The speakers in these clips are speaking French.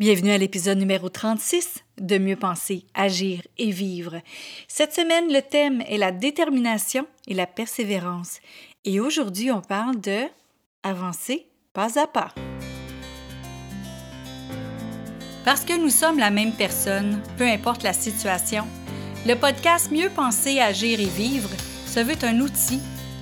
Bienvenue à l'épisode numéro 36 de Mieux penser, agir et vivre. Cette semaine, le thème est la détermination et la persévérance. Et aujourd'hui, on parle de avancer pas à pas. Parce que nous sommes la même personne, peu importe la situation, le podcast Mieux penser, agir et vivre se veut un outil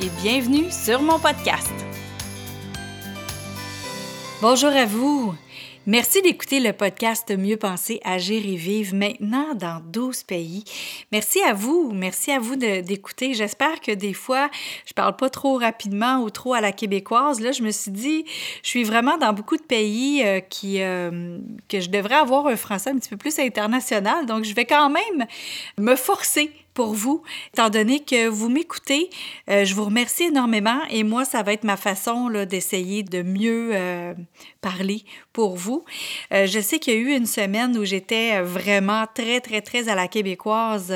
et bienvenue sur mon podcast. Bonjour à vous. Merci d'écouter le podcast Mieux penser, agir et vivre maintenant dans 12 pays. Merci à vous, merci à vous d'écouter. J'espère que des fois, je parle pas trop rapidement ou trop à la québécoise. Là, je me suis dit, je suis vraiment dans beaucoup de pays euh, qui, euh, que je devrais avoir un français un petit peu plus international. Donc, je vais quand même me forcer pour vous, étant donné que vous m'écoutez. Euh, je vous remercie énormément et moi, ça va être ma façon d'essayer de mieux euh, parler pour vous. Euh, je sais qu'il y a eu une semaine où j'étais vraiment très, très, très à la québécoise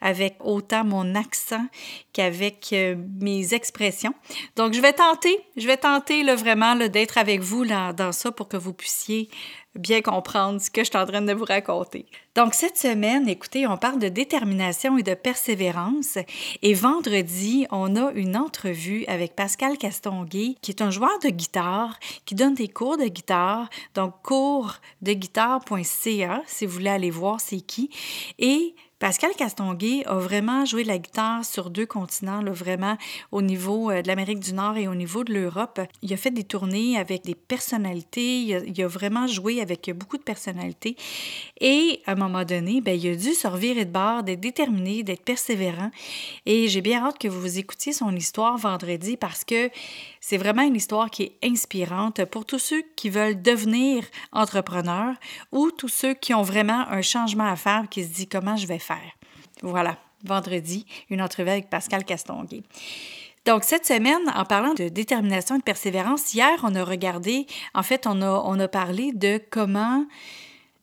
avec autant mon accent qu'avec mes expressions. Donc, je vais tenter, je vais tenter vraiment d'être avec vous dans ça pour que vous puissiez bien comprendre ce que je suis en train de vous raconter. Donc, cette semaine, écoutez, on parle de détermination et de persévérance. Et vendredi, on a une entrevue avec Pascal Castonguay, qui est un joueur de guitare, qui donne des cours de guitare. Donc, coursdeguitare.ca, si vous voulez aller voir c'est qui. Et Pascal Castonguay a vraiment joué la guitare sur deux continents, là, vraiment au niveau euh, de l'Amérique du Nord et au niveau de l'Europe. Il a fait des tournées avec des personnalités, il a, vraiment joué avec beaucoup de personnalités. Et à un moment donné, bien, il a dû se revirer de bord, d'être déterminé, d'être persévérant. Et j'ai bien hâte que vous écoutiez son histoire vendredi parce que c'est vraiment une histoire qui est inspirante pour tous ceux qui veulent devenir entrepreneurs ou tous ceux qui ont vraiment un changement à faire, qui se disent comment je vais faire? Voilà, vendredi, une entrevue avec Pascal Castonguay. Donc, cette semaine, en parlant de détermination et de persévérance, hier, on a regardé, en fait, on a, on a parlé de comment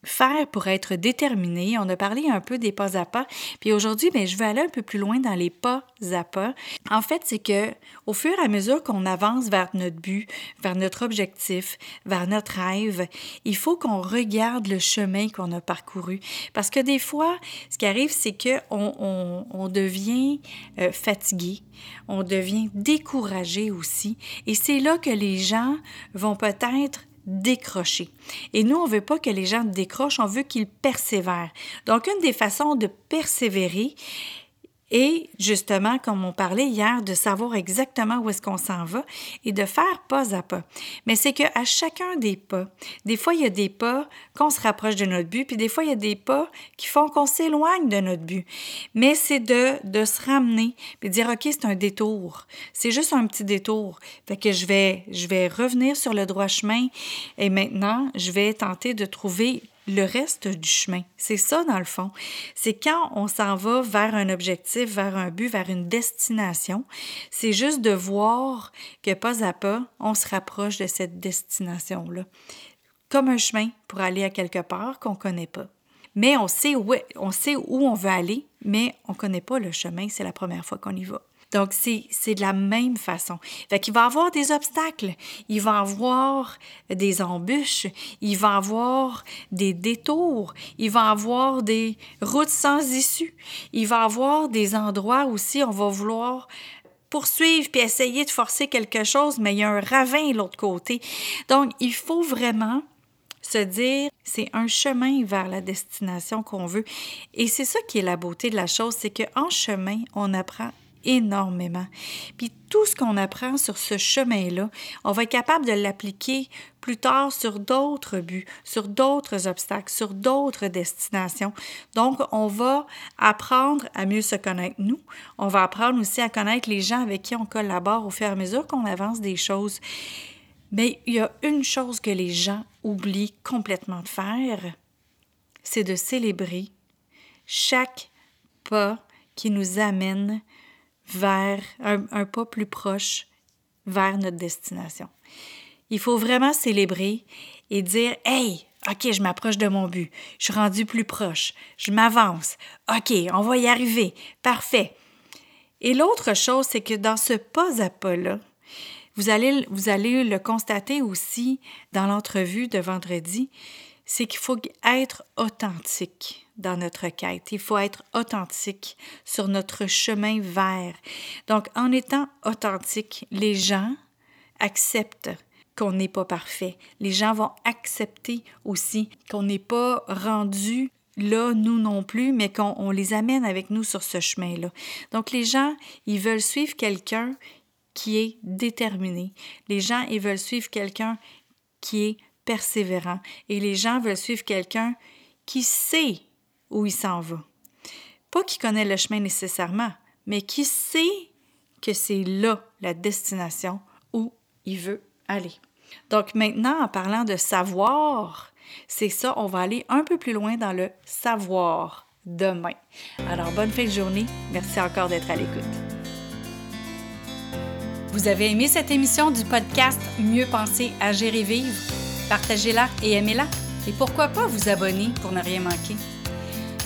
faire pour être déterminé. On a parlé un peu des pas à pas. Puis aujourd'hui, ben, je vais aller un peu plus loin dans les pas à pas. En fait, c'est que au fur et à mesure qu'on avance vers notre but, vers notre objectif, vers notre rêve, il faut qu'on regarde le chemin qu'on a parcouru. Parce que des fois, ce qui arrive, c'est que on, on, devient euh, fatigué, on devient découragé aussi. Et c'est là que les gens vont peut-être décrocher. Et nous, on veut pas que les gens décrochent, on veut qu'ils persévèrent. Donc, une des façons de persévérer, et justement, comme on parlait hier, de savoir exactement où est-ce qu'on s'en va et de faire pas à pas. Mais c'est qu'à chacun des pas, des fois, il y a des pas qu'on se rapproche de notre but, puis des fois, il y a des pas qui font qu'on s'éloigne de notre but. Mais c'est de, de se ramener puis dire, OK, c'est un détour. C'est juste un petit détour. Fait que je vais, je vais revenir sur le droit chemin et maintenant, je vais tenter de trouver le reste du chemin. C'est ça, dans le fond. C'est quand on s'en va vers un objectif, vers un but, vers une destination, c'est juste de voir que pas à pas, on se rapproche de cette destination-là. Comme un chemin pour aller à quelque part qu'on ne connaît pas. Mais on sait, où, on sait où on veut aller, mais on ne connaît pas le chemin, c'est la première fois qu'on y va. Donc, c'est de la même façon. Fait qu'il va avoir des obstacles, il va avoir des embûches, il va avoir des détours, il va avoir des routes sans issue, il va avoir des endroits aussi, on va vouloir poursuivre puis essayer de forcer quelque chose, mais il y a un ravin de l'autre côté. Donc, il faut vraiment se dire, c'est un chemin vers la destination qu'on veut. Et c'est ça qui est la beauté de la chose, c'est qu'en chemin, on apprend énormément. Puis tout ce qu'on apprend sur ce chemin-là, on va être capable de l'appliquer plus tard sur d'autres buts, sur d'autres obstacles, sur d'autres destinations. Donc, on va apprendre à mieux se connaître nous. On va apprendre aussi à connaître les gens avec qui on collabore au fur et à mesure qu'on avance des choses. Mais il y a une chose que les gens oublient complètement de faire, c'est de célébrer chaque pas qui nous amène vers un, pas plus proche vers notre destination. Il faut vraiment célébrer et dire Hey, OK, je m'approche de mon but. Je suis rendu plus proche. Je m'avance. OK, on va y arriver. Parfait. Et l'autre chose, c'est que dans ce pas à pas-là, vous allez, vous allez le constater aussi dans l'entrevue de vendredi, c'est qu'il faut être authentique dans notre quête. Il faut être authentique sur notre chemin vers. Donc, en étant authentique, les gens acceptent qu'on n'est pas parfait. Les gens vont accepter aussi qu'on n'est pas rendu là, nous non plus, mais qu'on les amène avec nous sur ce chemin-là. Donc les gens, ils veulent suivre quelqu'un qui est déterminé. Les gens, ils veulent suivre quelqu'un qui est persévérant. Et les gens veulent suivre quelqu'un qui sait où il s'en va. Pas qui connaît le chemin nécessairement, mais qui sait que c'est là la destination où il veut aller. Donc maintenant, en parlant de savoir, c'est ça, on va aller un peu plus loin dans le savoir demain. Alors, bonne fin de journée. Merci encore d'être à l'écoute. Vous avez aimé cette émission du podcast Mieux penser, agir et vivre? Partagez-la et aimez-la. Et pourquoi pas vous abonner pour ne rien manquer?